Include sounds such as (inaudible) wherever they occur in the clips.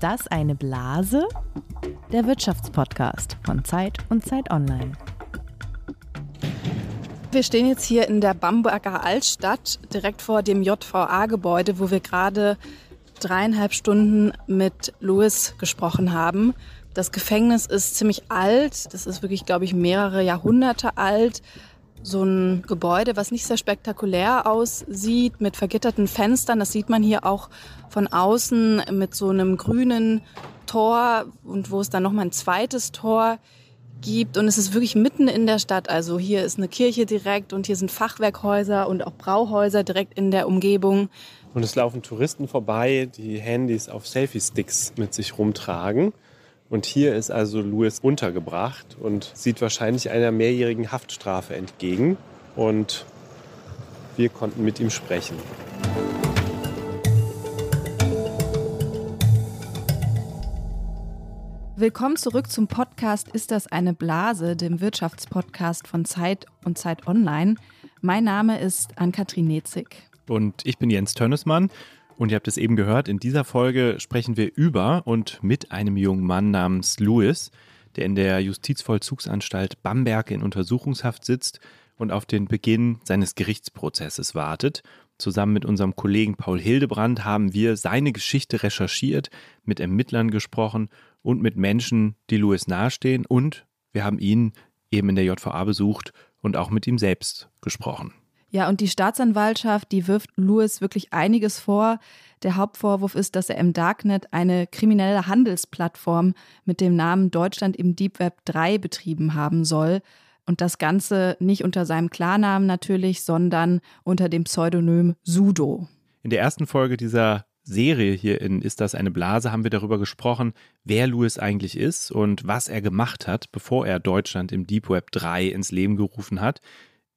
Ist das eine Blase? Der Wirtschaftspodcast von Zeit und Zeit Online. Wir stehen jetzt hier in der Bamberger Altstadt, direkt vor dem JVA-Gebäude, wo wir gerade dreieinhalb Stunden mit Louis gesprochen haben. Das Gefängnis ist ziemlich alt. Das ist wirklich, glaube ich, mehrere Jahrhunderte alt. So ein Gebäude, was nicht sehr spektakulär aussieht, mit vergitterten Fenstern. Das sieht man hier auch von außen mit so einem grünen Tor und wo es dann nochmal ein zweites Tor gibt. Und es ist wirklich mitten in der Stadt. Also hier ist eine Kirche direkt und hier sind Fachwerkhäuser und auch Brauhäuser direkt in der Umgebung. Und es laufen Touristen vorbei, die Handys auf Selfie-Sticks mit sich rumtragen. Und hier ist also Louis untergebracht und sieht wahrscheinlich einer mehrjährigen Haftstrafe entgegen. Und wir konnten mit ihm sprechen. Willkommen zurück zum Podcast Ist das eine Blase, dem Wirtschaftspodcast von Zeit und Zeit Online. Mein Name ist Ann-Kathrin Nezig. Und ich bin Jens Tönnesmann. Und ihr habt es eben gehört, in dieser Folge sprechen wir über und mit einem jungen Mann namens Louis, der in der Justizvollzugsanstalt Bamberg in Untersuchungshaft sitzt und auf den Beginn seines Gerichtsprozesses wartet. Zusammen mit unserem Kollegen Paul Hildebrand haben wir seine Geschichte recherchiert, mit Ermittlern gesprochen und mit Menschen, die Louis nahestehen. Und wir haben ihn eben in der JVA besucht und auch mit ihm selbst gesprochen. Ja, und die Staatsanwaltschaft, die wirft Lewis wirklich einiges vor. Der Hauptvorwurf ist, dass er im Darknet eine kriminelle Handelsplattform mit dem Namen Deutschland im Deep Web 3 betrieben haben soll. Und das Ganze nicht unter seinem Klarnamen natürlich, sondern unter dem Pseudonym Sudo. In der ersten Folge dieser Serie hier in Ist das eine Blase haben wir darüber gesprochen, wer Louis eigentlich ist und was er gemacht hat, bevor er Deutschland im Deep Web 3 ins Leben gerufen hat.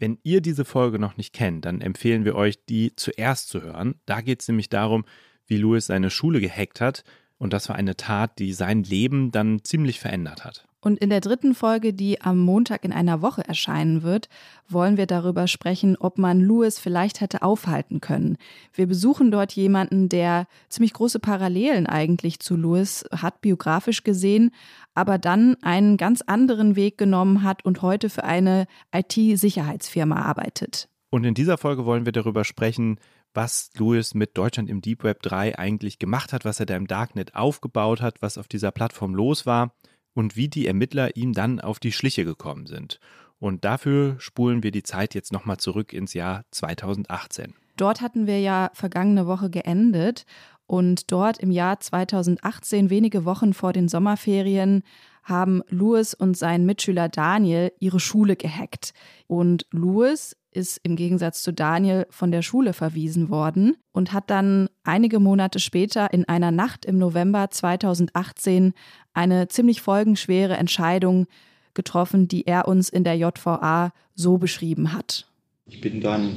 Wenn ihr diese Folge noch nicht kennt, dann empfehlen wir euch, die zuerst zu hören. Da geht es nämlich darum, wie Louis seine Schule gehackt hat. Und das war eine Tat, die sein Leben dann ziemlich verändert hat. Und in der dritten Folge, die am Montag in einer Woche erscheinen wird, wollen wir darüber sprechen, ob man Louis vielleicht hätte aufhalten können. Wir besuchen dort jemanden, der ziemlich große Parallelen eigentlich zu Louis hat, biografisch gesehen, aber dann einen ganz anderen Weg genommen hat und heute für eine IT-Sicherheitsfirma arbeitet. Und in dieser Folge wollen wir darüber sprechen, was Louis mit Deutschland im Deep Web 3 eigentlich gemacht hat, was er da im Darknet aufgebaut hat, was auf dieser Plattform los war und wie die Ermittler ihm dann auf die Schliche gekommen sind. Und dafür spulen wir die Zeit jetzt nochmal zurück ins Jahr 2018. Dort hatten wir ja vergangene Woche geendet und dort im Jahr 2018, wenige Wochen vor den Sommerferien, haben Louis und sein Mitschüler Daniel ihre Schule gehackt. Und Louis ist im Gegensatz zu Daniel von der Schule verwiesen worden und hat dann einige Monate später in einer Nacht im November 2018 eine ziemlich folgenschwere Entscheidung getroffen, die er uns in der JVA so beschrieben hat. Ich bin dann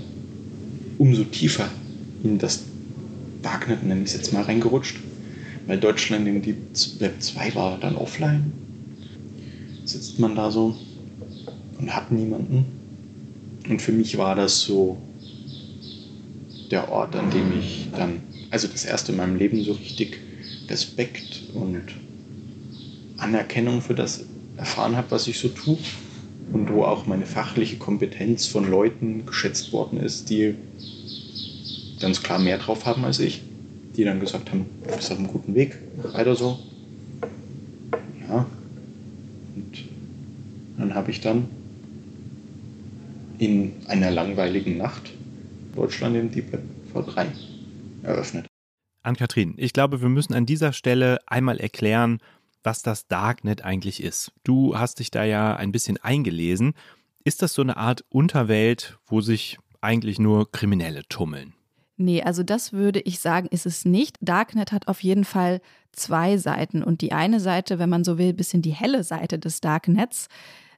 umso tiefer in das Darknet, nenne ich es jetzt mal, reingerutscht, weil Deutschland in die Web 2 war dann offline. Sitzt man da so und hat niemanden und für mich war das so der Ort, an dem ich dann, also das erste in meinem Leben so richtig Respekt und Anerkennung für das erfahren habe, was ich so tue. Und wo auch meine fachliche Kompetenz von Leuten geschätzt worden ist, die ganz klar mehr drauf haben als ich. Die dann gesagt haben, du bist auf einem guten Weg, weiter so. Ja. Und dann habe ich dann in einer langweiligen Nacht Deutschland im Deep Web V3 eröffnet. Ann-Kathrin, ich glaube, wir müssen an dieser Stelle einmal erklären, was das Darknet eigentlich ist. Du hast dich da ja ein bisschen eingelesen. Ist das so eine Art Unterwelt, wo sich eigentlich nur Kriminelle tummeln? Nee, also das würde ich sagen, ist es nicht. Darknet hat auf jeden Fall zwei Seiten. Und die eine Seite, wenn man so will, ein bisschen die helle Seite des Darknets,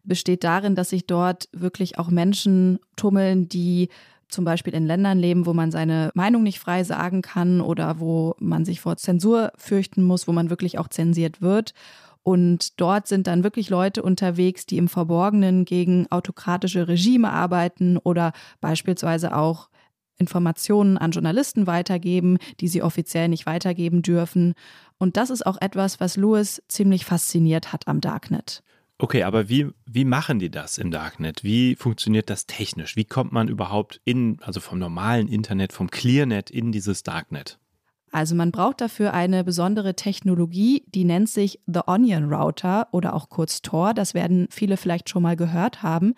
besteht darin, dass sich dort wirklich auch Menschen tummeln, die zum Beispiel in Ländern leben, wo man seine Meinung nicht frei sagen kann oder wo man sich vor Zensur fürchten muss, wo man wirklich auch zensiert wird. Und dort sind dann wirklich Leute unterwegs, die im Verborgenen gegen autokratische Regime arbeiten oder beispielsweise auch Informationen an Journalisten weitergeben, die sie offiziell nicht weitergeben dürfen. Und das ist auch etwas, was Lewis ziemlich fasziniert hat am Darknet. Okay, aber wie, wie machen die das im Darknet? Wie funktioniert das technisch? Wie kommt man überhaupt in, also vom normalen Internet, vom Clearnet in dieses Darknet? Also man braucht dafür eine besondere Technologie, die nennt sich The Onion Router oder auch kurz Tor. Das werden viele vielleicht schon mal gehört haben.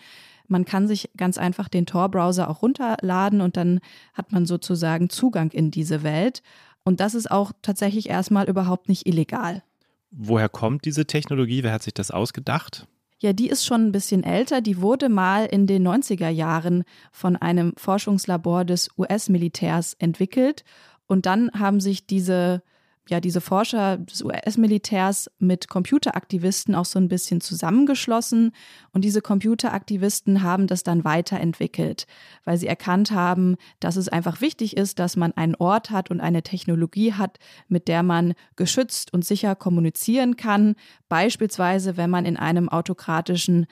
Man kann sich ganz einfach den Tor-Browser auch runterladen und dann hat man sozusagen Zugang in diese Welt. Und das ist auch tatsächlich erstmal überhaupt nicht illegal. Woher kommt diese Technologie? Wer hat sich das ausgedacht? Ja, die ist schon ein bisschen älter. Die wurde mal in den 90er Jahren von einem Forschungslabor des US-Militärs entwickelt. Und dann haben sich diese ja diese Forscher des US-Militärs mit Computeraktivisten auch so ein bisschen zusammengeschlossen. Und diese Computeraktivisten haben das dann weiterentwickelt, weil sie erkannt haben, dass es einfach wichtig ist, dass man einen Ort hat und eine Technologie hat, mit der man geschützt und sicher kommunizieren kann, beispielsweise wenn man in einem autokratischen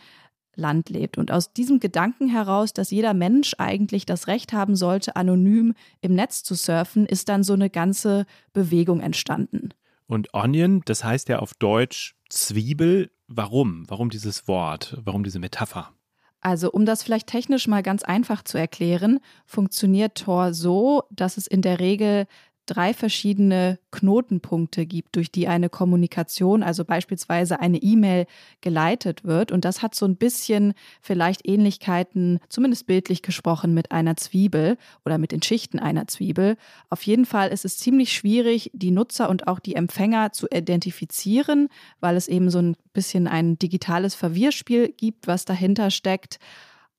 Land lebt. Und aus diesem Gedanken heraus, dass jeder Mensch eigentlich das Recht haben sollte, anonym im Netz zu surfen, ist dann so eine ganze Bewegung entstanden. Und Onion, das heißt ja auf Deutsch Zwiebel. Warum? Warum dieses Wort? Warum diese Metapher? Also, um das vielleicht technisch mal ganz einfach zu erklären, funktioniert Tor so, dass es in der Regel drei verschiedene Knotenpunkte gibt, durch die eine Kommunikation, also beispielsweise eine E-Mail, geleitet wird. Und das hat so ein bisschen vielleicht Ähnlichkeiten, zumindest bildlich gesprochen, mit einer Zwiebel oder mit den Schichten einer Zwiebel. Auf jeden Fall ist es ziemlich schwierig, die Nutzer und auch die Empfänger zu identifizieren, weil es eben so ein bisschen ein digitales Verwirrspiel gibt, was dahinter steckt.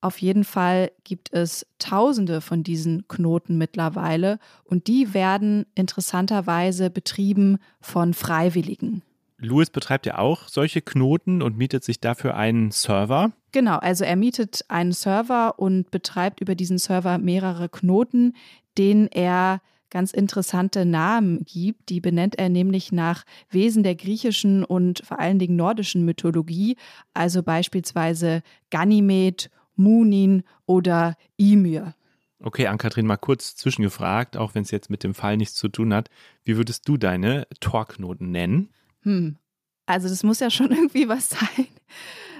Auf jeden Fall gibt es tausende von diesen Knoten mittlerweile und die werden interessanterweise betrieben von Freiwilligen. Louis betreibt ja auch solche Knoten und mietet sich dafür einen Server. Genau, also er mietet einen Server und betreibt über diesen Server mehrere Knoten, denen er ganz interessante Namen gibt. Die benennt er nämlich nach Wesen der griechischen und vor allen Dingen nordischen Mythologie, also beispielsweise Ganymed Munin oder Ymir. Okay, Ann-Kathrin, mal kurz zwischengefragt, auch wenn es jetzt mit dem Fall nichts zu tun hat. Wie würdest du deine Torknoten nennen? Hm. Also das muss ja schon (laughs) irgendwie was sein,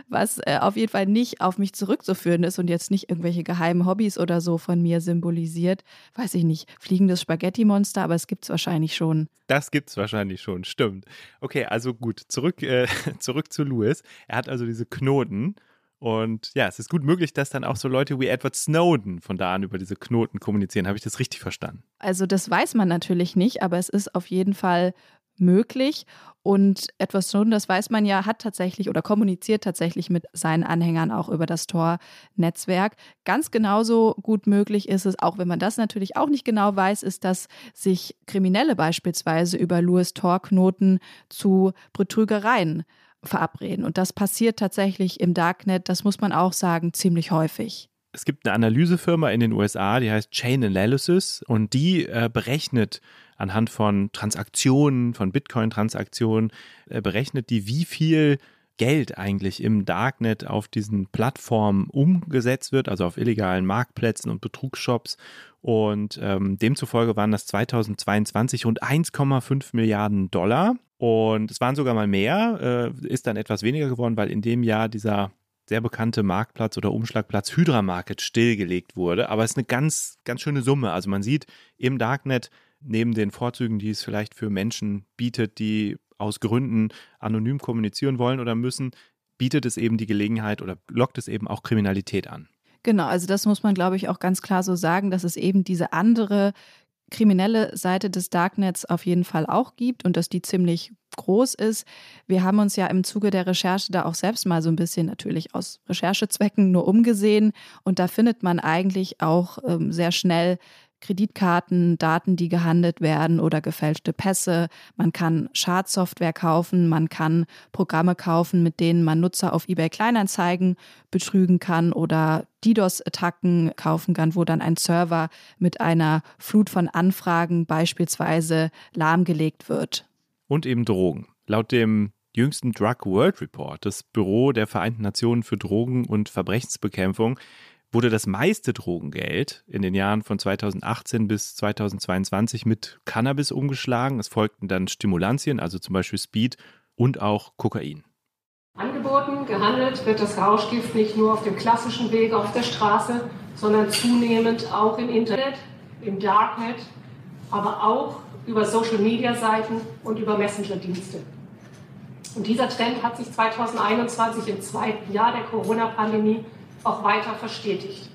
was äh, auf jeden Fall nicht auf mich zurückzuführen ist und jetzt nicht irgendwelche geheimen Hobbys oder so von mir symbolisiert. Weiß ich nicht, fliegendes Spaghetti-Monster, aber es gibt es wahrscheinlich schon. Das gibt es wahrscheinlich schon, stimmt. Okay, also gut, zurück, äh, (laughs) zurück zu Louis. Er hat also diese Knoten und ja, es ist gut möglich, dass dann auch so Leute wie Edward Snowden von da an über diese Knoten kommunizieren. Habe ich das richtig verstanden? Also das weiß man natürlich nicht, aber es ist auf jeden Fall möglich. Und Edward Snowden, das weiß man ja, hat tatsächlich oder kommuniziert tatsächlich mit seinen Anhängern auch über das Tor-Netzwerk. Ganz genauso gut möglich ist es, auch wenn man das natürlich auch nicht genau weiß, ist, dass sich Kriminelle beispielsweise über Louis Tor-Knoten zu Betrügereien verabreden. Und das passiert tatsächlich im Darknet, das muss man auch sagen, ziemlich häufig. Es gibt eine Analysefirma in den USA, die heißt Chain Analysis und die äh, berechnet anhand von Transaktionen, von Bitcoin-Transaktionen, äh, berechnet die, wie viel Geld eigentlich im Darknet auf diesen Plattformen umgesetzt wird, also auf illegalen Marktplätzen und Betrugsshops. Und ähm, demzufolge waren das 2022 rund 1,5 Milliarden Dollar. Und es waren sogar mal mehr, äh, ist dann etwas weniger geworden, weil in dem Jahr dieser sehr bekannte Marktplatz oder Umschlagplatz Hydra Market stillgelegt wurde. Aber es ist eine ganz, ganz schöne Summe. Also man sieht im Darknet neben den Vorzügen, die es vielleicht für Menschen bietet, die aus Gründen anonym kommunizieren wollen oder müssen, bietet es eben die Gelegenheit oder lockt es eben auch Kriminalität an. Genau, also das muss man, glaube ich, auch ganz klar so sagen, dass es eben diese andere kriminelle Seite des Darknets auf jeden Fall auch gibt und dass die ziemlich groß ist. Wir haben uns ja im Zuge der Recherche da auch selbst mal so ein bisschen natürlich aus Recherchezwecken nur umgesehen und da findet man eigentlich auch ähm, sehr schnell Kreditkarten, Daten, die gehandelt werden oder gefälschte Pässe. Man kann Schadsoftware kaufen, man kann Programme kaufen, mit denen man Nutzer auf eBay Kleinanzeigen betrügen kann oder DDoS-Attacken kaufen kann, wo dann ein Server mit einer Flut von Anfragen beispielsweise lahmgelegt wird. Und eben Drogen. Laut dem jüngsten Drug World Report, das Büro der Vereinten Nationen für Drogen- und Verbrechensbekämpfung, wurde das meiste Drogengeld in den Jahren von 2018 bis 2022 mit Cannabis umgeschlagen. Es folgten dann Stimulantien, also zum Beispiel Speed und auch Kokain. Angeboten, gehandelt wird das Rauschgift nicht nur auf dem klassischen Weg auf der Straße, sondern zunehmend auch im Internet, im Darknet, aber auch über Social-Media-Seiten und über Messenger-Dienste. Und dieser Trend hat sich 2021 im zweiten Jahr der Corona-Pandemie auch weiter verstetigt.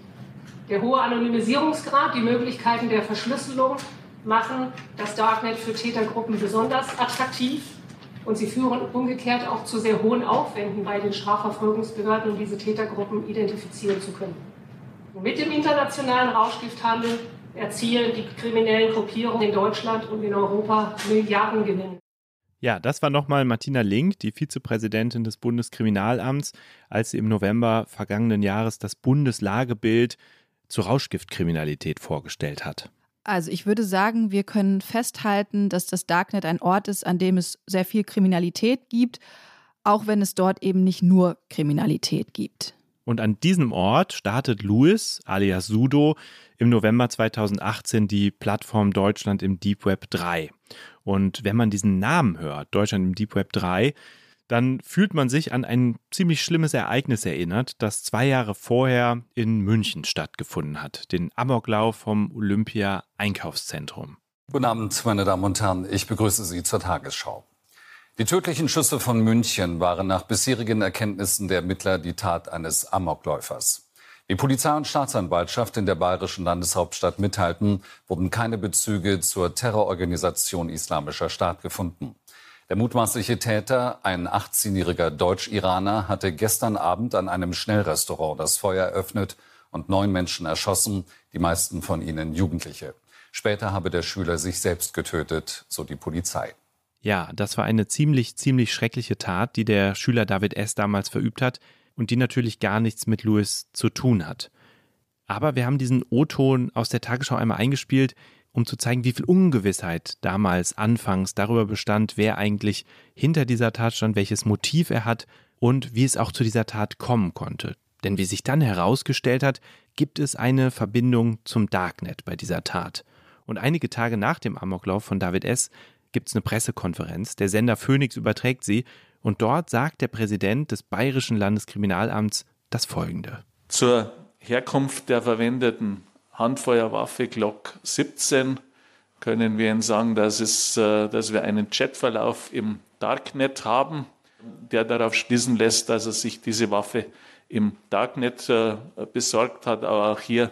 Der hohe Anonymisierungsgrad, die Möglichkeiten der Verschlüsselung machen das Darknet für Tätergruppen besonders attraktiv und sie führen umgekehrt auch zu sehr hohen Aufwänden bei den Strafverfolgungsbehörden, um diese Tätergruppen identifizieren zu können. Mit dem internationalen Rauschgifthandel erzielen die kriminellen Gruppierungen in Deutschland und in Europa Milliardengewinne. Ja, das war nochmal Martina Link, die Vizepräsidentin des Bundeskriminalamts, als sie im November vergangenen Jahres das Bundeslagebild zur Rauschgiftkriminalität vorgestellt hat. Also ich würde sagen, wir können festhalten, dass das Darknet ein Ort ist, an dem es sehr viel Kriminalität gibt, auch wenn es dort eben nicht nur Kriminalität gibt. Und an diesem Ort startet Louis, alias Sudo, im November 2018 die Plattform Deutschland im Deep Web 3. Und wenn man diesen Namen hört, Deutschland im Deep Web 3, dann fühlt man sich an ein ziemlich schlimmes Ereignis erinnert, das zwei Jahre vorher in München stattgefunden hat, den Amoklauf vom Olympia Einkaufszentrum. Guten Abend, meine Damen und Herren. Ich begrüße Sie zur Tagesschau. Die tödlichen Schüsse von München waren nach bisherigen Erkenntnissen der Ermittler die Tat eines Amokläufers. Wie Polizei und Staatsanwaltschaft in der bayerischen Landeshauptstadt mitteilten, wurden keine Bezüge zur Terrororganisation Islamischer Staat gefunden. Der mutmaßliche Täter, ein 18-jähriger Deutsch-Iraner, hatte gestern Abend an einem Schnellrestaurant das Feuer eröffnet und neun Menschen erschossen, die meisten von ihnen Jugendliche. Später habe der Schüler sich selbst getötet, so die Polizei. Ja, das war eine ziemlich, ziemlich schreckliche Tat, die der Schüler David S. damals verübt hat und die natürlich gar nichts mit Louis zu tun hat. Aber wir haben diesen O-Ton aus der Tagesschau einmal eingespielt, um zu zeigen, wie viel Ungewissheit damals anfangs darüber bestand, wer eigentlich hinter dieser Tat stand, welches Motiv er hat und wie es auch zu dieser Tat kommen konnte. Denn wie sich dann herausgestellt hat, gibt es eine Verbindung zum Darknet bei dieser Tat. Und einige Tage nach dem Amoklauf von David S. gibt es eine Pressekonferenz. Der Sender Phoenix überträgt sie und dort sagt der Präsident des Bayerischen Landeskriminalamts das folgende. Zur Herkunft der verwendeten Handfeuerwaffe Glock 17 können wir Ihnen sagen, dass, es, äh, dass wir einen Chatverlauf im Darknet haben, der darauf schließen lässt, dass er sich diese Waffe im Darknet äh, besorgt hat. Aber auch hier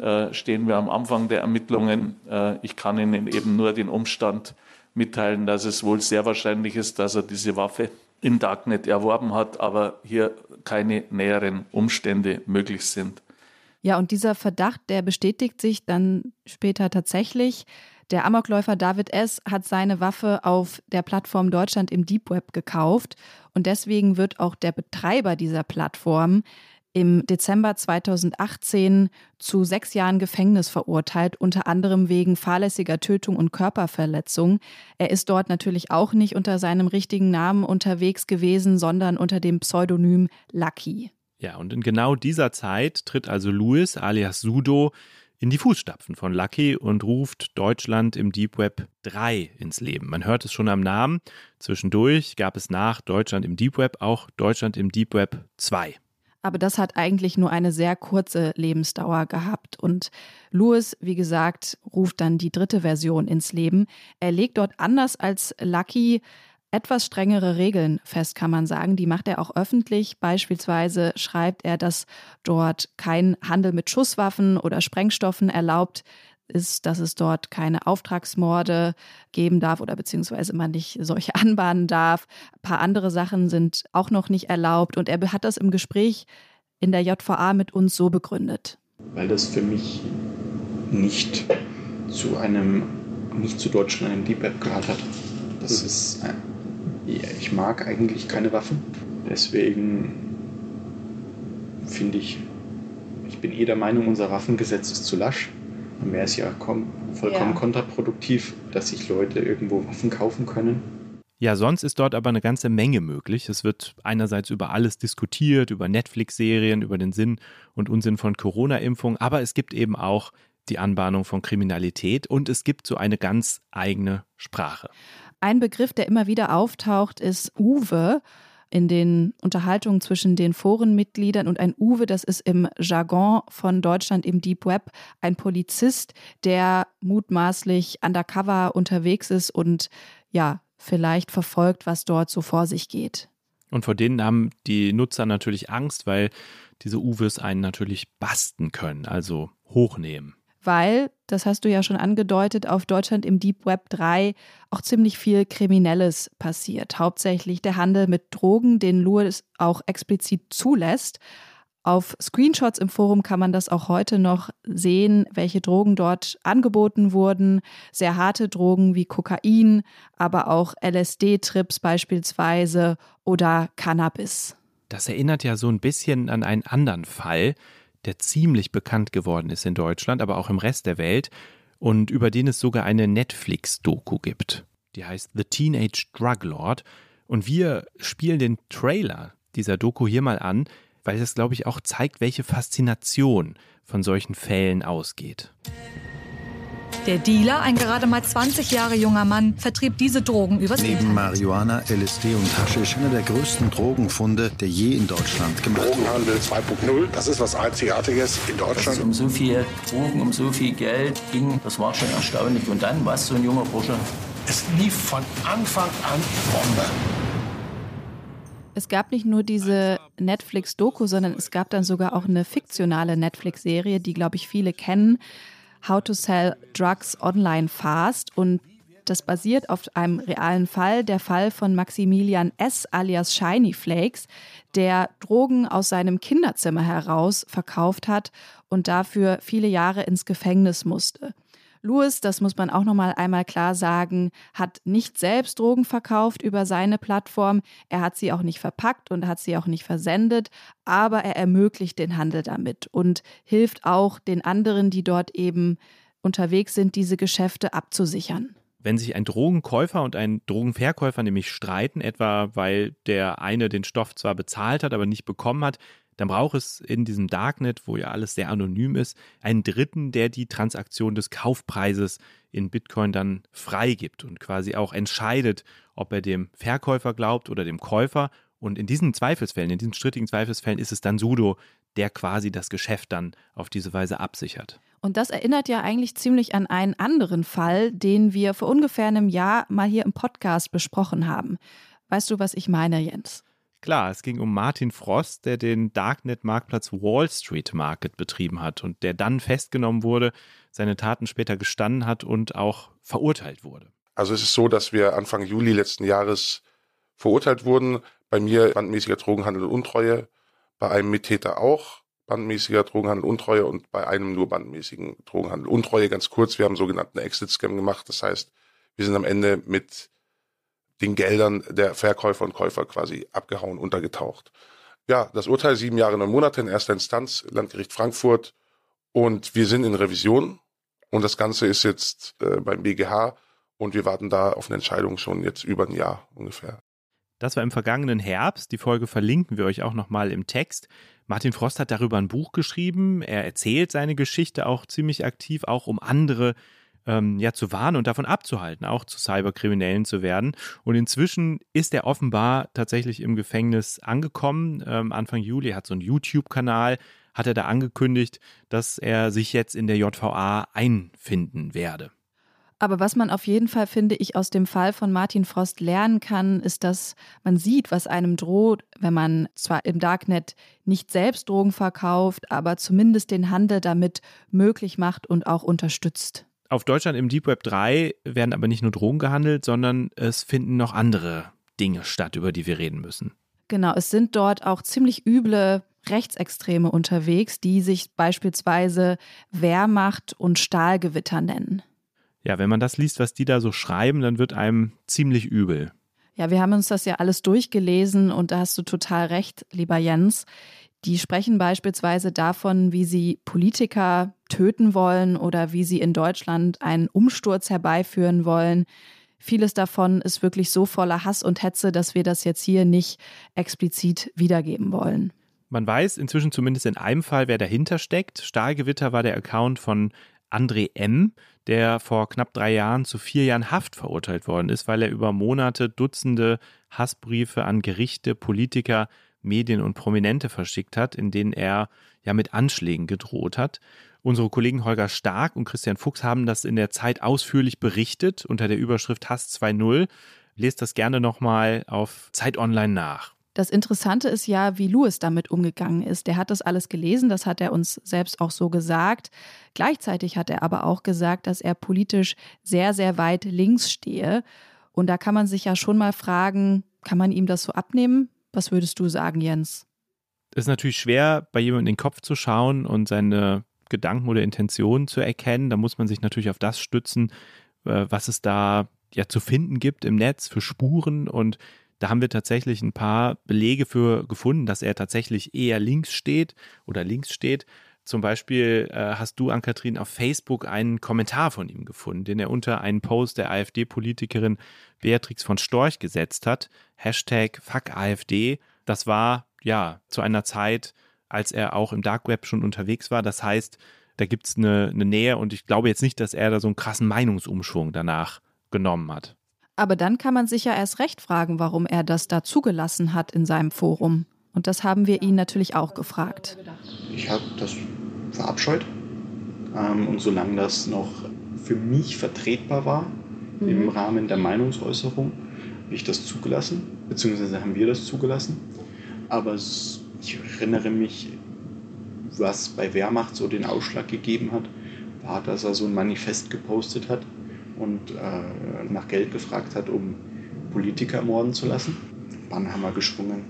äh, stehen wir am Anfang der Ermittlungen. Ich kann Ihnen eben nur den Umstand mitteilen, dass es wohl sehr wahrscheinlich ist, dass er diese Waffe im Darknet erworben hat, aber hier keine näheren Umstände möglich sind. Ja, und dieser Verdacht, der bestätigt sich dann später tatsächlich. Der Amokläufer David S. hat seine Waffe auf der Plattform Deutschland im Deep Web gekauft und deswegen wird auch der Betreiber dieser Plattform im Dezember 2018 zu sechs Jahren Gefängnis verurteilt, unter anderem wegen fahrlässiger Tötung und Körperverletzung. Er ist dort natürlich auch nicht unter seinem richtigen Namen unterwegs gewesen, sondern unter dem Pseudonym Lucky. Ja, und in genau dieser Zeit tritt also Louis alias Sudo in die Fußstapfen von Lucky und ruft Deutschland im Deep Web 3 ins Leben. Man hört es schon am Namen. Zwischendurch gab es nach Deutschland im Deep Web auch Deutschland im Deep Web 2. Aber das hat eigentlich nur eine sehr kurze Lebensdauer gehabt. Und Louis, wie gesagt, ruft dann die dritte Version ins Leben. Er legt dort anders als Lucky etwas strengere Regeln fest, kann man sagen. Die macht er auch öffentlich. Beispielsweise schreibt er, dass dort kein Handel mit Schusswaffen oder Sprengstoffen erlaubt ist, dass es dort keine Auftragsmorde geben darf oder beziehungsweise man nicht solche (laughs) anbahnen darf. Ein paar andere Sachen sind auch noch nicht erlaubt und er hat das im Gespräch in der JVA mit uns so begründet. Weil das für mich nicht zu einem, nicht zu Deutschland einem Deep Web gehört hat. Das ist, ich mag eigentlich keine Waffen. Deswegen finde ich, ich bin eh der Meinung, unser Waffengesetz ist zu lasch. Dann wäre es ja vollkommen ja. kontraproduktiv, dass sich Leute irgendwo Waffen kaufen können. Ja, sonst ist dort aber eine ganze Menge möglich. Es wird einerseits über alles diskutiert, über Netflix-Serien, über den Sinn und Unsinn von Corona-Impfung, aber es gibt eben auch die Anbahnung von Kriminalität und es gibt so eine ganz eigene Sprache. Ein Begriff, der immer wieder auftaucht, ist Uwe in den Unterhaltungen zwischen den Forenmitgliedern und ein Uwe, das ist im Jargon von Deutschland im Deep Web ein Polizist, der mutmaßlich undercover unterwegs ist und ja, vielleicht verfolgt, was dort so vor sich geht. Und vor denen haben die Nutzer natürlich Angst, weil diese Uwes einen natürlich basten können, also hochnehmen. Weil, das hast du ja schon angedeutet, auf Deutschland im Deep Web 3 auch ziemlich viel Kriminelles passiert. Hauptsächlich der Handel mit Drogen, den Lewis auch explizit zulässt. Auf Screenshots im Forum kann man das auch heute noch sehen, welche Drogen dort angeboten wurden. Sehr harte Drogen wie Kokain, aber auch LSD-Trips beispielsweise oder Cannabis. Das erinnert ja so ein bisschen an einen anderen Fall, der ziemlich bekannt geworden ist in Deutschland, aber auch im Rest der Welt und über den es sogar eine Netflix-Doku gibt. Die heißt The Teenage Drug Lord. Und wir spielen den Trailer dieser Doku hier mal an weil es, glaube ich, auch zeigt, welche Faszination von solchen Fällen ausgeht. Der Dealer, ein gerade mal 20 Jahre junger Mann, vertrieb diese Drogen übers Neben Internet. Marihuana, LSD und Haschisch einer der größten Drogenfunde, der je in Deutschland gemacht wurde. Drogenhandel 2.0, das ist was Einzigartiges in Dass es Deutschland. um so viel Drogen, um so viel Geld ging, das war schon erstaunlich. Und dann war es so ein junger Bursche. Es lief von Anfang an Bombe. Es gab nicht nur diese Netflix-Doku, sondern es gab dann sogar auch eine fiktionale Netflix-Serie, die, glaube ich, viele kennen. How to Sell Drugs Online Fast. Und das basiert auf einem realen Fall, der Fall von Maximilian S. alias Shiny Flakes, der Drogen aus seinem Kinderzimmer heraus verkauft hat und dafür viele Jahre ins Gefängnis musste. Louis, das muss man auch noch mal einmal klar sagen, hat nicht selbst Drogen verkauft über seine Plattform. Er hat sie auch nicht verpackt und hat sie auch nicht versendet, aber er ermöglicht den Handel damit und hilft auch den anderen, die dort eben unterwegs sind, diese Geschäfte abzusichern. Wenn sich ein Drogenkäufer und ein Drogenverkäufer nämlich streiten, etwa weil der eine den Stoff zwar bezahlt hat, aber nicht bekommen hat, dann braucht es in diesem Darknet, wo ja alles sehr anonym ist, einen Dritten, der die Transaktion des Kaufpreises in Bitcoin dann freigibt und quasi auch entscheidet, ob er dem Verkäufer glaubt oder dem Käufer. Und in diesen Zweifelsfällen, in diesen strittigen Zweifelsfällen ist es dann Sudo, der quasi das Geschäft dann auf diese Weise absichert. Und das erinnert ja eigentlich ziemlich an einen anderen Fall, den wir vor ungefähr einem Jahr mal hier im Podcast besprochen haben. Weißt du, was ich meine, Jens? Klar, es ging um Martin Frost, der den Darknet-Marktplatz Wall Street Market betrieben hat und der dann festgenommen wurde, seine Taten später gestanden hat und auch verurteilt wurde. Also es ist so, dass wir Anfang Juli letzten Jahres verurteilt wurden. Bei mir bandmäßiger Drogenhandel und Untreue, bei einem Mittäter auch bandmäßiger Drogenhandel und Untreue und bei einem nur bandmäßigen Drogenhandel. Untreue ganz kurz, wir haben einen sogenannten Exit-Scam gemacht. Das heißt, wir sind am Ende mit den Geldern der Verkäufer und Käufer quasi abgehauen, untergetaucht. Ja, das Urteil sieben Jahre, neun Monate in erster Instanz, Landgericht Frankfurt. Und wir sind in Revision. Und das Ganze ist jetzt äh, beim BGH. Und wir warten da auf eine Entscheidung schon jetzt über ein Jahr ungefähr. Das war im vergangenen Herbst. Die Folge verlinken wir euch auch nochmal im Text. Martin Frost hat darüber ein Buch geschrieben. Er erzählt seine Geschichte auch ziemlich aktiv, auch um andere ähm, ja, zu warnen und davon abzuhalten, auch zu Cyberkriminellen zu werden. Und inzwischen ist er offenbar tatsächlich im Gefängnis angekommen. Ähm, Anfang Juli hat so einen YouTube-Kanal, hat er da angekündigt, dass er sich jetzt in der JVA einfinden werde. Aber was man auf jeden Fall, finde ich, aus dem Fall von Martin Frost lernen kann, ist, dass man sieht, was einem droht, wenn man zwar im Darknet nicht selbst Drogen verkauft, aber zumindest den Handel damit möglich macht und auch unterstützt. Auf Deutschland im Deep Web 3 werden aber nicht nur Drogen gehandelt, sondern es finden noch andere Dinge statt, über die wir reden müssen. Genau, es sind dort auch ziemlich üble Rechtsextreme unterwegs, die sich beispielsweise Wehrmacht und Stahlgewitter nennen. Ja, wenn man das liest, was die da so schreiben, dann wird einem ziemlich übel. Ja, wir haben uns das ja alles durchgelesen und da hast du total recht, lieber Jens. Die sprechen beispielsweise davon, wie sie Politiker töten wollen oder wie sie in Deutschland einen Umsturz herbeiführen wollen, Vieles davon ist wirklich so voller Hass und Hetze, dass wir das jetzt hier nicht explizit wiedergeben wollen. Man weiß inzwischen zumindest in einem Fall, wer dahinter steckt. Stahlgewitter war der Account von André M., der vor knapp drei Jahren zu vier Jahren Haft verurteilt worden ist, weil er über Monate Dutzende Hassbriefe an Gerichte, Politiker, Medien und Prominente verschickt hat, in denen er ja mit Anschlägen gedroht hat. Unsere Kollegen Holger Stark und Christian Fuchs haben das in der Zeit ausführlich berichtet unter der Überschrift Hass 2.0. Lest das gerne nochmal auf Zeit Online nach. Das Interessante ist ja, wie Louis damit umgegangen ist. Der hat das alles gelesen, das hat er uns selbst auch so gesagt. Gleichzeitig hat er aber auch gesagt, dass er politisch sehr, sehr weit links stehe. Und da kann man sich ja schon mal fragen, kann man ihm das so abnehmen? Was würdest du sagen, Jens? Es ist natürlich schwer, bei jemandem in den Kopf zu schauen und seine Gedanken oder Intentionen zu erkennen. Da muss man sich natürlich auf das stützen, äh, was es da ja zu finden gibt im Netz für Spuren und da haben wir tatsächlich ein paar Belege für gefunden, dass er tatsächlich eher links steht oder links steht. Zum Beispiel äh, hast du, Ann-Kathrin, auf Facebook einen Kommentar von ihm gefunden, den er unter einen Post der AfD-Politikerin Beatrix von Storch gesetzt hat. Hashtag Fuck AfD. Das war ja zu einer Zeit, als er auch im Dark Web schon unterwegs war. Das heißt, da gibt es eine, eine Nähe und ich glaube jetzt nicht, dass er da so einen krassen Meinungsumschwung danach genommen hat. Aber dann kann man sich ja erst recht fragen, warum er das da zugelassen hat in seinem Forum. Und das haben wir ihn natürlich auch gefragt. Ich habe das verabscheut. Ähm, und solange das noch für mich vertretbar war mhm. im Rahmen der Meinungsäußerung, habe ich das zugelassen, beziehungsweise haben wir das zugelassen. Aber ich erinnere mich, was bei Wehrmacht so den Ausschlag gegeben hat, war, dass er so ein Manifest gepostet hat und äh, nach Geld gefragt hat, um Politiker ermorden zu lassen. Bannhammer geschwungen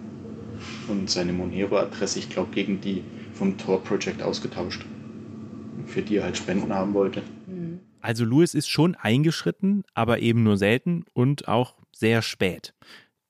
und seine Monero-Adresse, ich glaube, gegen die vom Tor Project ausgetauscht, für die er halt Spenden haben wollte. Also Louis ist schon eingeschritten, aber eben nur selten und auch sehr spät.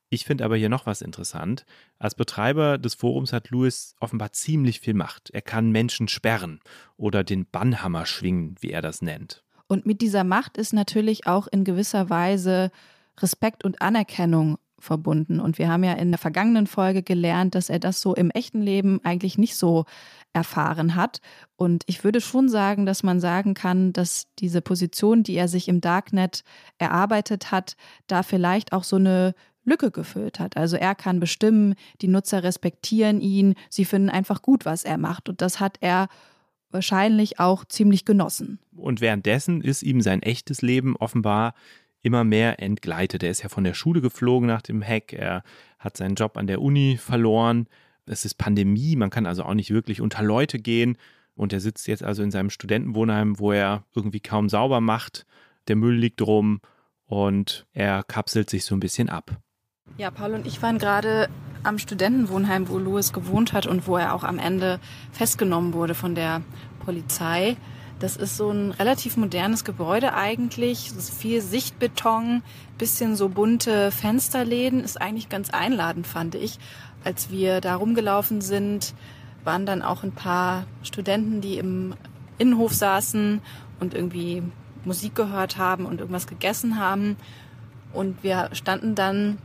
Ich finde aber hier noch was interessant. Als Betreiber des Forums hat Louis offenbar ziemlich viel Macht. Er kann Menschen sperren oder den Bannhammer schwingen, wie er das nennt. Und mit dieser Macht ist natürlich auch in gewisser Weise Respekt und Anerkennung verbunden. Und wir haben ja in der vergangenen Folge gelernt, dass er das so im echten Leben eigentlich nicht so erfahren hat. Und ich würde schon sagen, dass man sagen kann, dass diese Position, die er sich im Darknet erarbeitet hat, da vielleicht auch so eine Lücke gefüllt hat. Also er kann bestimmen, die Nutzer respektieren ihn, sie finden einfach gut, was er macht. Und das hat er wahrscheinlich auch ziemlich genossen. Und währenddessen ist ihm sein echtes Leben offenbar immer mehr entgleitet. Er ist ja von der Schule geflogen nach dem Hack, er hat seinen Job an der Uni verloren. Es ist Pandemie, man kann also auch nicht wirklich unter Leute gehen. Und er sitzt jetzt also in seinem Studentenwohnheim, wo er irgendwie kaum sauber macht. Der Müll liegt rum und er kapselt sich so ein bisschen ab. Ja, Paul und ich waren gerade am Studentenwohnheim, wo Louis gewohnt hat und wo er auch am Ende festgenommen wurde von der Polizei. Das ist so ein relativ modernes Gebäude eigentlich. Es ist viel Sichtbeton, bisschen so bunte Fensterläden. Ist eigentlich ganz einladend, fand ich. Als wir da rumgelaufen sind, waren dann auch ein paar Studenten, die im Innenhof saßen und irgendwie Musik gehört haben und irgendwas gegessen haben. Und wir standen dann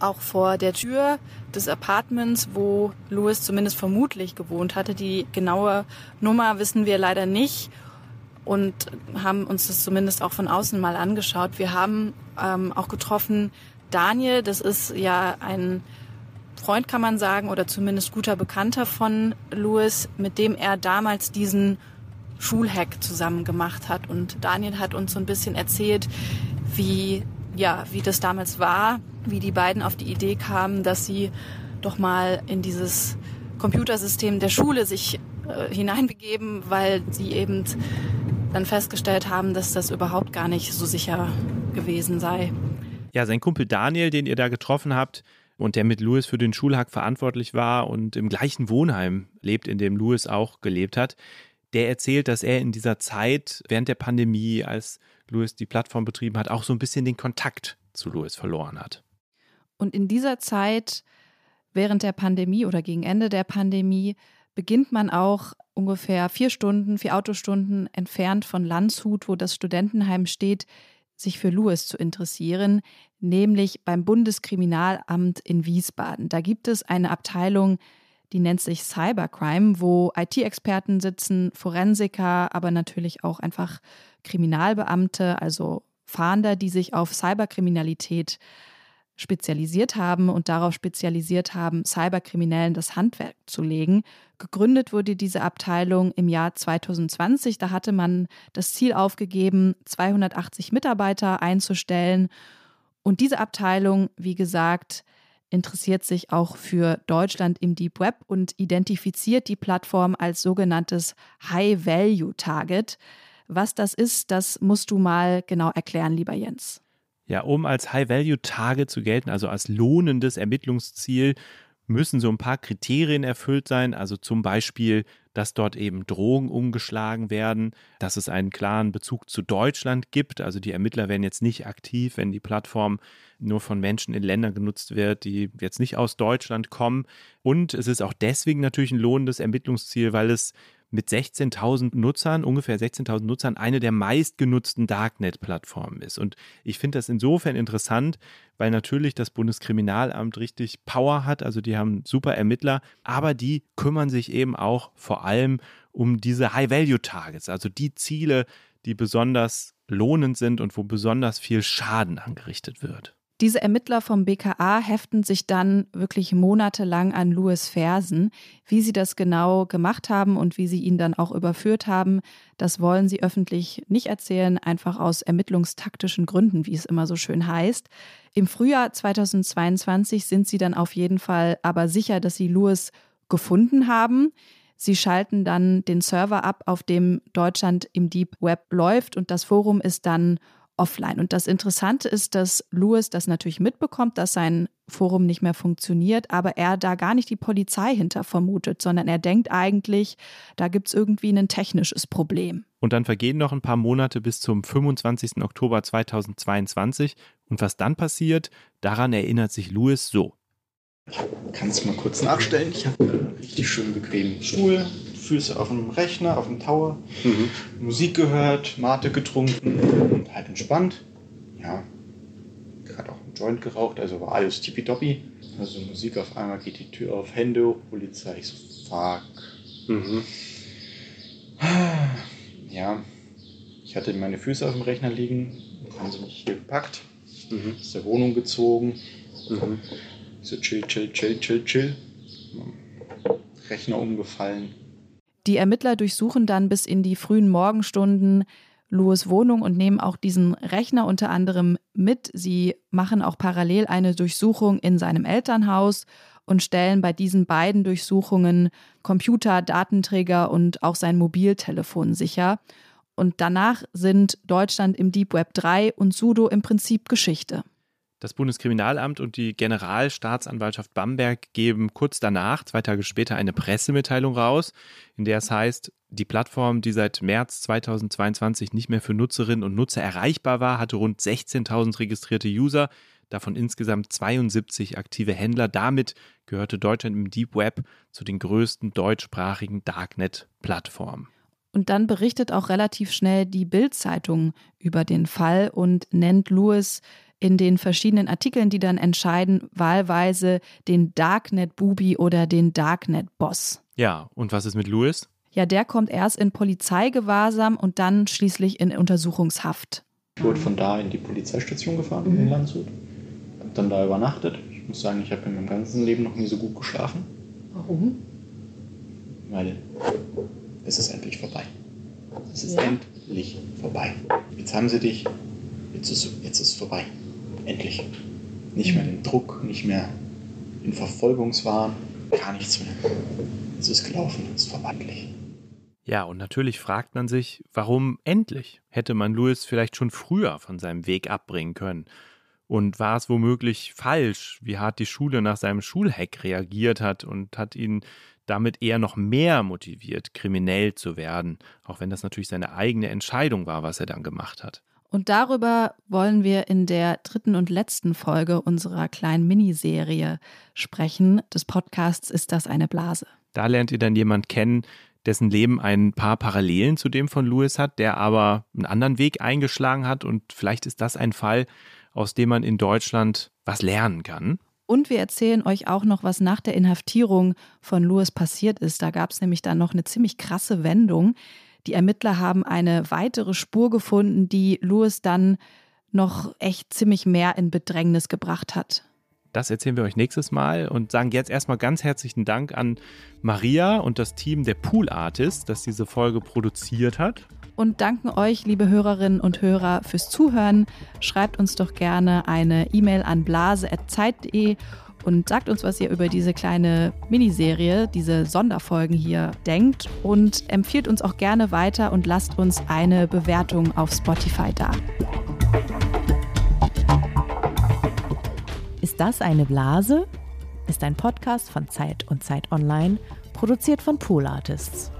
auch vor der Tür des Apartments, wo Louis zumindest vermutlich gewohnt hatte. Die genaue Nummer wissen wir leider nicht und haben uns das zumindest auch von außen mal angeschaut. Wir haben ähm, auch getroffen Daniel, das ist ja ein Freund, kann man sagen, oder zumindest guter Bekannter von Louis, mit dem er damals diesen Schulhack zusammen gemacht hat. Und Daniel hat uns so ein bisschen erzählt, wie ja, wie das damals war, wie die beiden auf die Idee kamen, dass sie doch mal in dieses Computersystem der Schule sich äh, hineinbegeben, weil sie eben dann festgestellt haben, dass das überhaupt gar nicht so sicher gewesen sei. Ja, sein Kumpel Daniel, den ihr da getroffen habt und der mit Louis für den Schulhack verantwortlich war und im gleichen Wohnheim lebt, in dem Louis auch gelebt hat, der erzählt, dass er in dieser Zeit während der Pandemie, als Louis die Plattform betrieben hat, auch so ein bisschen den Kontakt zu Louis verloren hat. Und in dieser Zeit, während der Pandemie oder gegen Ende der Pandemie, beginnt man auch ungefähr vier Stunden, vier Autostunden entfernt von Landshut, wo das Studentenheim steht, sich für Louis zu interessieren, nämlich beim Bundeskriminalamt in Wiesbaden. Da gibt es eine Abteilung, die nennt sich Cybercrime, wo IT-Experten sitzen, Forensiker, aber natürlich auch einfach Kriminalbeamte, also Fahnder, die sich auf Cyberkriminalität spezialisiert haben und darauf spezialisiert haben, Cyberkriminellen das Handwerk zu legen. Gegründet wurde diese Abteilung im Jahr 2020. Da hatte man das Ziel aufgegeben, 280 Mitarbeiter einzustellen. Und diese Abteilung, wie gesagt, interessiert sich auch für Deutschland im Deep Web und identifiziert die Plattform als sogenanntes High-Value-Target. Was das ist, das musst du mal genau erklären, lieber Jens. Ja, um als High-Value-Target zu gelten, also als lohnendes Ermittlungsziel, müssen so ein paar Kriterien erfüllt sein. Also zum Beispiel, dass dort eben Drogen umgeschlagen werden, dass es einen klaren Bezug zu Deutschland gibt. Also die Ermittler werden jetzt nicht aktiv, wenn die Plattform nur von Menschen in Ländern genutzt wird, die jetzt nicht aus Deutschland kommen. Und es ist auch deswegen natürlich ein lohnendes Ermittlungsziel, weil es mit 16.000 Nutzern, ungefähr 16.000 Nutzern, eine der meistgenutzten Darknet-Plattformen ist. Und ich finde das insofern interessant, weil natürlich das Bundeskriminalamt richtig Power hat, also die haben super Ermittler, aber die kümmern sich eben auch vor allem um diese High-Value-Targets, also die Ziele, die besonders lohnend sind und wo besonders viel Schaden angerichtet wird. Diese Ermittler vom BKA heften sich dann wirklich monatelang an Louis Fersen. Wie sie das genau gemacht haben und wie sie ihn dann auch überführt haben, das wollen sie öffentlich nicht erzählen, einfach aus ermittlungstaktischen Gründen, wie es immer so schön heißt. Im Frühjahr 2022 sind sie dann auf jeden Fall aber sicher, dass sie Louis gefunden haben. Sie schalten dann den Server ab, auf dem Deutschland im Deep Web läuft und das Forum ist dann offline. Und das Interessante ist, dass Louis das natürlich mitbekommt, dass sein Forum nicht mehr funktioniert, aber er da gar nicht die Polizei hinter vermutet, sondern er denkt eigentlich, da gibt es irgendwie ein technisches Problem. Und dann vergehen noch ein paar Monate bis zum 25. Oktober 2022. Und was dann passiert, daran erinnert sich Louis so. Ich kann es mal kurz nachstellen. Ich habe einen richtig schön bequemen Stuhl, Füße auf dem Rechner, auf dem Tower, mhm. Musik gehört, Mate getrunken und halt entspannt. Ja, gerade auch einen Joint geraucht, also war alles tippitoppi. Also Musik auf einmal geht die Tür auf, Hände, Polizei, ich so, fuck. Mhm. Ja, ich hatte meine Füße auf dem Rechner liegen, haben sie mich hier gepackt, mhm. aus der Wohnung gezogen. Mhm. So chill, chill, chill, chill, chill. Rechner umgefallen. Die Ermittler durchsuchen dann bis in die frühen Morgenstunden Louis Wohnung und nehmen auch diesen Rechner unter anderem mit. Sie machen auch parallel eine Durchsuchung in seinem Elternhaus und stellen bei diesen beiden Durchsuchungen Computer, Datenträger und auch sein Mobiltelefon sicher. Und danach sind Deutschland im Deep Web 3 und Sudo im Prinzip Geschichte. Das Bundeskriminalamt und die Generalstaatsanwaltschaft Bamberg geben kurz danach, zwei Tage später, eine Pressemitteilung raus, in der es heißt, die Plattform, die seit März 2022 nicht mehr für Nutzerinnen und Nutzer erreichbar war, hatte rund 16.000 registrierte User, davon insgesamt 72 aktive Händler. Damit gehörte Deutschland im Deep Web zu den größten deutschsprachigen Darknet-Plattformen. Und dann berichtet auch relativ schnell die Bild-Zeitung über den Fall und nennt Louis in den verschiedenen Artikeln, die dann entscheiden, wahlweise den Darknet-Bubi oder den Darknet-Boss. Ja, und was ist mit Louis? Ja, der kommt erst in Polizeigewahrsam und dann schließlich in Untersuchungshaft. Ich wurde von da in die Polizeistation gefahren, mhm. in Landshut. Hab dann da übernachtet. Ich muss sagen, ich habe in meinem ganzen Leben noch nie so gut geschlafen. Warum? Weil es ist endlich vorbei. Es ist ja. endlich vorbei. Jetzt haben sie dich, jetzt ist, jetzt ist es vorbei. Endlich. Nicht mehr den Druck, nicht mehr den Verfolgungswahn, gar nichts mehr. Es ist gelaufen, es ist vorbei. Ja, und natürlich fragt man sich, warum endlich? Hätte man Louis vielleicht schon früher von seinem Weg abbringen können? Und war es womöglich falsch, wie hart die Schule nach seinem Schulhack reagiert hat und hat ihn damit eher noch mehr motiviert, kriminell zu werden, auch wenn das natürlich seine eigene Entscheidung war, was er dann gemacht hat. Und darüber wollen wir in der dritten und letzten Folge unserer kleinen Miniserie sprechen. Des Podcasts ist das eine Blase. Da lernt ihr dann jemand kennen, dessen Leben ein paar Parallelen zu dem von Louis hat, der aber einen anderen Weg eingeschlagen hat. Und vielleicht ist das ein Fall, aus dem man in Deutschland was lernen kann. Und wir erzählen euch auch noch, was nach der Inhaftierung von Louis passiert ist. Da gab es nämlich dann noch eine ziemlich krasse Wendung. Die Ermittler haben eine weitere Spur gefunden, die Louis dann noch echt ziemlich mehr in Bedrängnis gebracht hat. Das erzählen wir euch nächstes Mal und sagen jetzt erstmal ganz herzlichen Dank an Maria und das Team der Pool Artists, das diese Folge produziert hat. Und danken euch, liebe Hörerinnen und Hörer, fürs Zuhören. Schreibt uns doch gerne eine E-Mail an blase.zeit.de und sagt uns, was ihr über diese kleine Miniserie, diese Sonderfolgen hier denkt und empfiehlt uns auch gerne weiter und lasst uns eine Bewertung auf Spotify da. Ist das eine Blase? Ist ein Podcast von Zeit und Zeit Online, produziert von Pool Artists.